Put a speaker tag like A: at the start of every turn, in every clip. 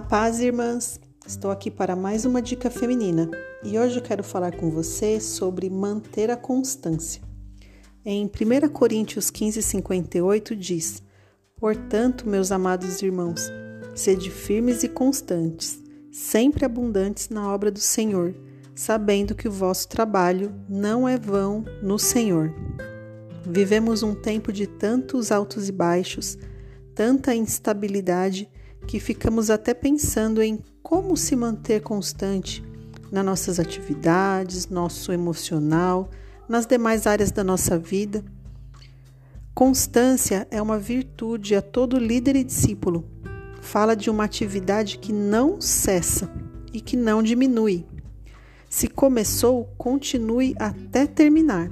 A: paz, irmãs! Estou aqui para mais uma dica feminina e hoje eu quero falar com você sobre manter a constância. Em 1 Coríntios 15, 58 diz: Portanto, meus amados irmãos, sede firmes e constantes, sempre abundantes na obra do Senhor, sabendo que o vosso trabalho não é vão no Senhor. Vivemos um tempo de tantos altos e baixos, tanta instabilidade que ficamos até pensando em como se manter constante nas nossas atividades, nosso emocional, nas demais áreas da nossa vida. Constância é uma virtude a todo líder e discípulo. Fala de uma atividade que não cessa e que não diminui. Se começou, continue até terminar.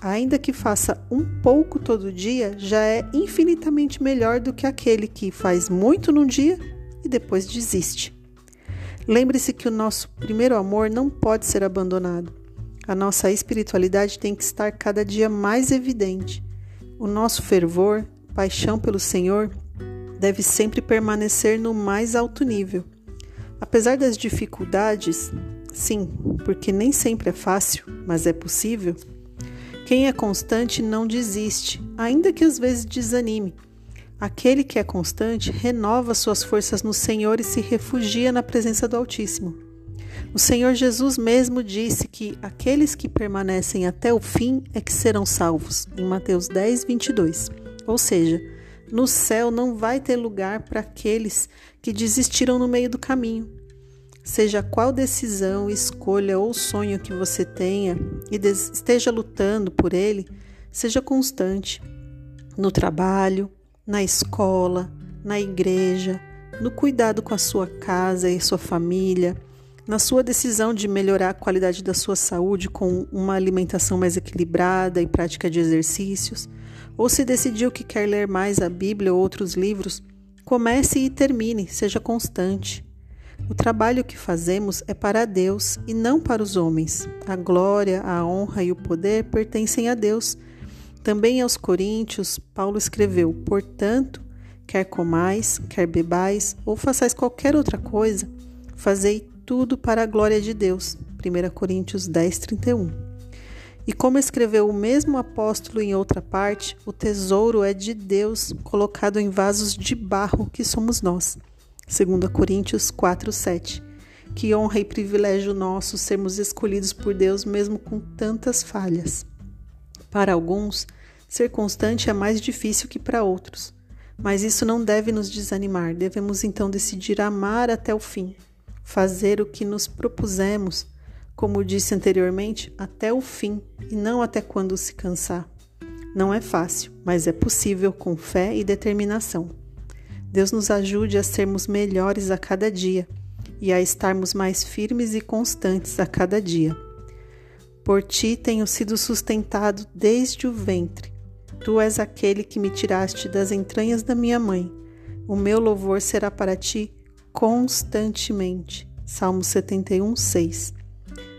A: Ainda que faça um pouco todo dia, já é infinitamente melhor do que aquele que faz muito num dia e depois desiste. Lembre-se que o nosso primeiro amor não pode ser abandonado. A nossa espiritualidade tem que estar cada dia mais evidente. O nosso fervor, paixão pelo Senhor, deve sempre permanecer no mais alto nível. Apesar das dificuldades, sim, porque nem sempre é fácil, mas é possível. Quem é constante não desiste, ainda que às vezes desanime. Aquele que é constante renova suas forças no Senhor e se refugia na presença do Altíssimo. O Senhor Jesus mesmo disse que aqueles que permanecem até o fim é que serão salvos, em Mateus 10, 22. Ou seja, no céu não vai ter lugar para aqueles que desistiram no meio do caminho. Seja qual decisão, escolha ou sonho que você tenha e esteja lutando por ele, seja constante no trabalho, na escola, na igreja, no cuidado com a sua casa e sua família, na sua decisão de melhorar a qualidade da sua saúde com uma alimentação mais equilibrada e prática de exercícios, ou se decidiu que quer ler mais a Bíblia ou outros livros, comece e termine, seja constante. O trabalho que fazemos é para Deus e não para os homens. A glória, a honra e o poder pertencem a Deus. Também aos Coríntios, Paulo escreveu: Portanto, quer comais, quer bebais, ou façais qualquer outra coisa, fazei tudo para a glória de Deus. 1 Coríntios 10, 31. E como escreveu o mesmo apóstolo em outra parte, o tesouro é de Deus, colocado em vasos de barro que somos nós. 2 Coríntios 4, 7. Que honra e privilégio nosso sermos escolhidos por Deus mesmo com tantas falhas. Para alguns, ser constante é mais difícil que para outros, mas isso não deve nos desanimar. Devemos então decidir amar até o fim, fazer o que nos propusemos, como disse anteriormente, até o fim e não até quando se cansar. Não é fácil, mas é possível com fé e determinação. Deus nos ajude a sermos melhores a cada dia e a estarmos mais firmes e constantes a cada dia. Por ti tenho sido sustentado desde o ventre. Tu és aquele que me tiraste das entranhas da minha mãe. O meu louvor será para ti constantemente. Salmo 71, 6.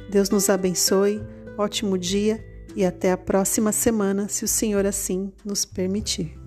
A: Deus nos abençoe, ótimo dia e até a próxima semana, se o Senhor assim nos permitir.